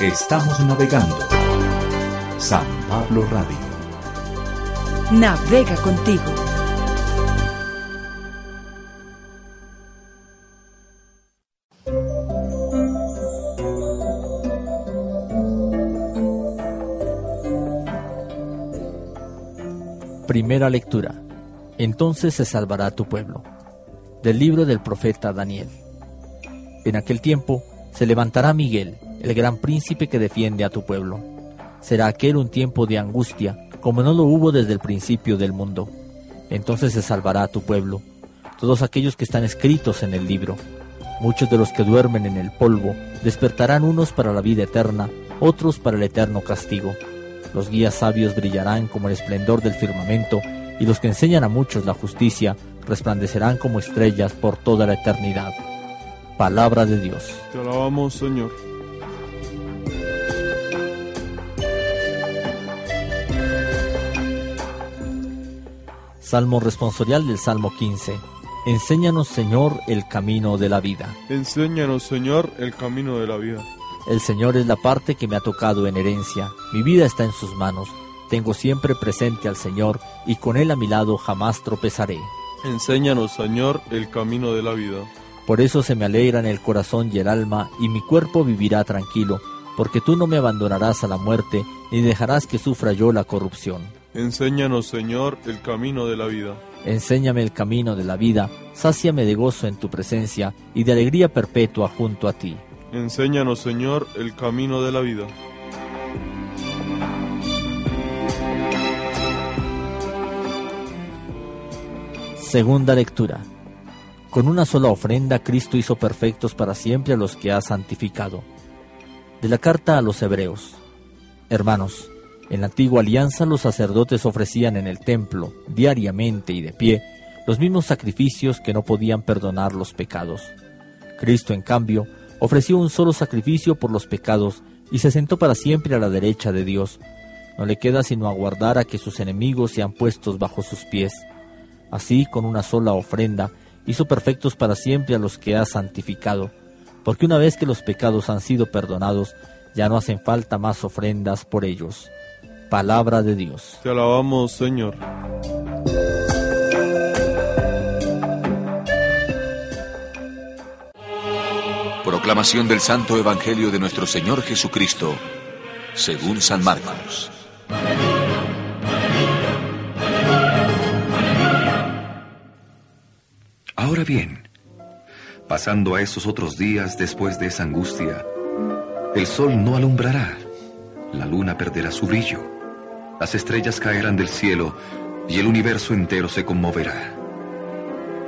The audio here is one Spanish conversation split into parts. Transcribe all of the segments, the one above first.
Estamos navegando. San Pablo Radio. Navega contigo. Primera lectura. Entonces se salvará tu pueblo. Del libro del profeta Daniel. En aquel tiempo se levantará Miguel, el gran príncipe que defiende a tu pueblo. Será aquel un tiempo de angustia, como no lo hubo desde el principio del mundo. Entonces se salvará a tu pueblo, todos aquellos que están escritos en el libro. Muchos de los que duermen en el polvo despertarán unos para la vida eterna, otros para el eterno castigo. Los guías sabios brillarán como el esplendor del firmamento, y los que enseñan a muchos la justicia resplandecerán como estrellas por toda la eternidad. Palabra de Dios. Te alabamos, Señor. Salmo responsorial del Salmo 15. Enséñanos, Señor, el camino de la vida. Enséñanos, Señor, el camino de la vida. El Señor es la parte que me ha tocado en herencia. Mi vida está en sus manos. Tengo siempre presente al Señor y con Él a mi lado jamás tropezaré. Enséñanos, Señor, el camino de la vida. Por eso se me alegran el corazón y el alma, y mi cuerpo vivirá tranquilo, porque tú no me abandonarás a la muerte, ni dejarás que sufra yo la corrupción. Enséñanos, Señor, el camino de la vida. Enséñame el camino de la vida, sáciame de gozo en tu presencia y de alegría perpetua junto a ti. Enséñanos, Señor, el camino de la vida. Segunda lectura. Con una sola ofrenda Cristo hizo perfectos para siempre a los que ha santificado. De la carta a los Hebreos. Hermanos, en la antigua alianza los sacerdotes ofrecían en el templo, diariamente y de pie, los mismos sacrificios que no podían perdonar los pecados. Cristo, en cambio, ofreció un solo sacrificio por los pecados y se sentó para siempre a la derecha de Dios. No le queda sino aguardar a que sus enemigos sean puestos bajo sus pies. Así, con una sola ofrenda, hizo perfectos para siempre a los que ha santificado, porque una vez que los pecados han sido perdonados, ya no hacen falta más ofrendas por ellos. Palabra de Dios. Te alabamos, Señor. Proclamación del Santo Evangelio de nuestro Señor Jesucristo, según San Marcos. Ahora bien, pasando a esos otros días después de esa angustia, el sol no alumbrará, la luna perderá su brillo, las estrellas caerán del cielo y el universo entero se conmoverá.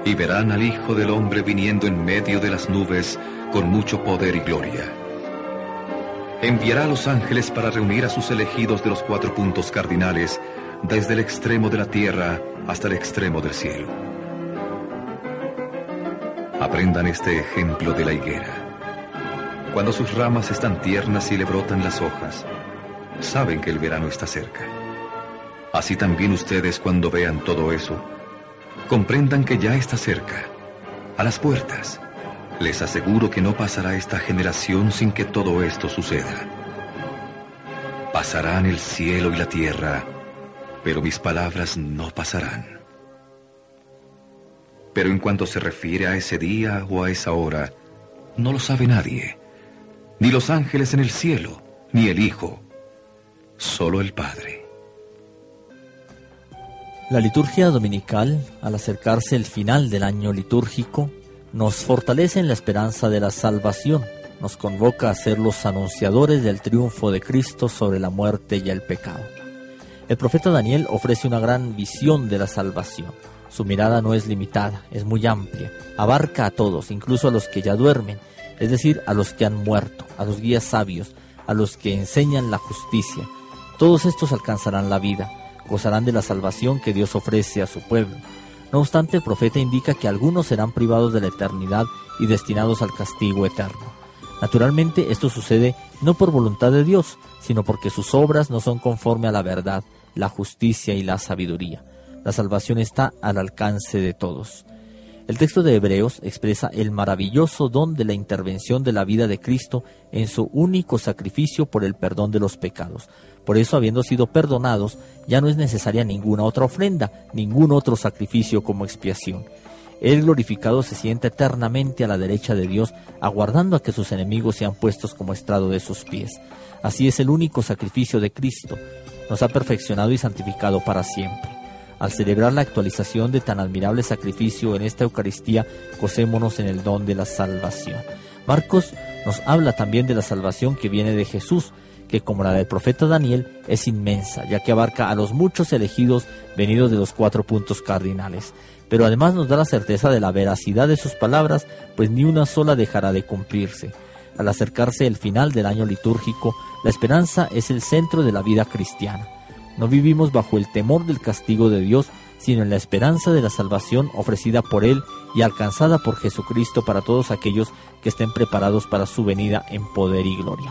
Y verán al Hijo del Hombre viniendo en medio de las nubes con mucho poder y gloria. Enviará a los ángeles para reunir a sus elegidos de los cuatro puntos cardinales, desde el extremo de la tierra hasta el extremo del cielo. Aprendan este ejemplo de la higuera. Cuando sus ramas están tiernas y le brotan las hojas, saben que el verano está cerca. Así también ustedes cuando vean todo eso, comprendan que ya está cerca, a las puertas. Les aseguro que no pasará esta generación sin que todo esto suceda. Pasarán el cielo y la tierra, pero mis palabras no pasarán. Pero en cuanto se refiere a ese día o a esa hora, no lo sabe nadie, ni los ángeles en el cielo, ni el Hijo, solo el Padre. La liturgia dominical, al acercarse el final del año litúrgico, nos fortalece en la esperanza de la salvación, nos convoca a ser los anunciadores del triunfo de Cristo sobre la muerte y el pecado. El profeta Daniel ofrece una gran visión de la salvación. Su mirada no es limitada, es muy amplia, abarca a todos, incluso a los que ya duermen, es decir, a los que han muerto, a los guías sabios, a los que enseñan la justicia. Todos estos alcanzarán la vida, gozarán de la salvación que Dios ofrece a su pueblo. No obstante, el profeta indica que algunos serán privados de la eternidad y destinados al castigo eterno. Naturalmente, esto sucede no por voluntad de Dios, sino porque sus obras no son conforme a la verdad, la justicia y la sabiduría. La salvación está al alcance de todos. El texto de Hebreos expresa el maravilloso don de la intervención de la vida de Cristo en su único sacrificio por el perdón de los pecados. Por eso, habiendo sido perdonados, ya no es necesaria ninguna otra ofrenda, ningún otro sacrificio como expiación. El glorificado se siente eternamente a la derecha de Dios, aguardando a que sus enemigos sean puestos como estrado de sus pies. Así es el único sacrificio de Cristo. Nos ha perfeccionado y santificado para siempre. Al celebrar la actualización de tan admirable sacrificio en esta Eucaristía, gocémonos en el don de la salvación. Marcos nos habla también de la salvación que viene de Jesús, que como la del profeta Daniel es inmensa, ya que abarca a los muchos elegidos venidos de los cuatro puntos cardinales. Pero además nos da la certeza de la veracidad de sus palabras, pues ni una sola dejará de cumplirse. Al acercarse el final del año litúrgico, la esperanza es el centro de la vida cristiana. No vivimos bajo el temor del castigo de Dios, sino en la esperanza de la salvación ofrecida por Él y alcanzada por Jesucristo para todos aquellos que estén preparados para su venida en poder y gloria.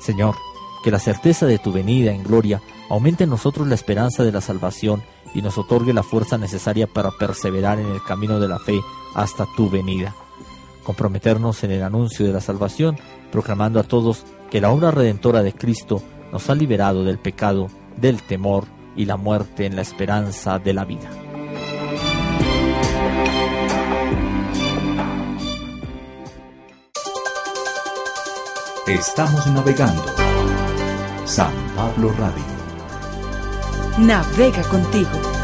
Señor, que la certeza de tu venida en gloria aumente en nosotros la esperanza de la salvación y nos otorgue la fuerza necesaria para perseverar en el camino de la fe hasta tu venida. Comprometernos en el anuncio de la salvación, proclamando a todos que la obra redentora de Cristo nos ha liberado del pecado del temor y la muerte en la esperanza de la vida. Estamos navegando. San Pablo Radio. Navega contigo.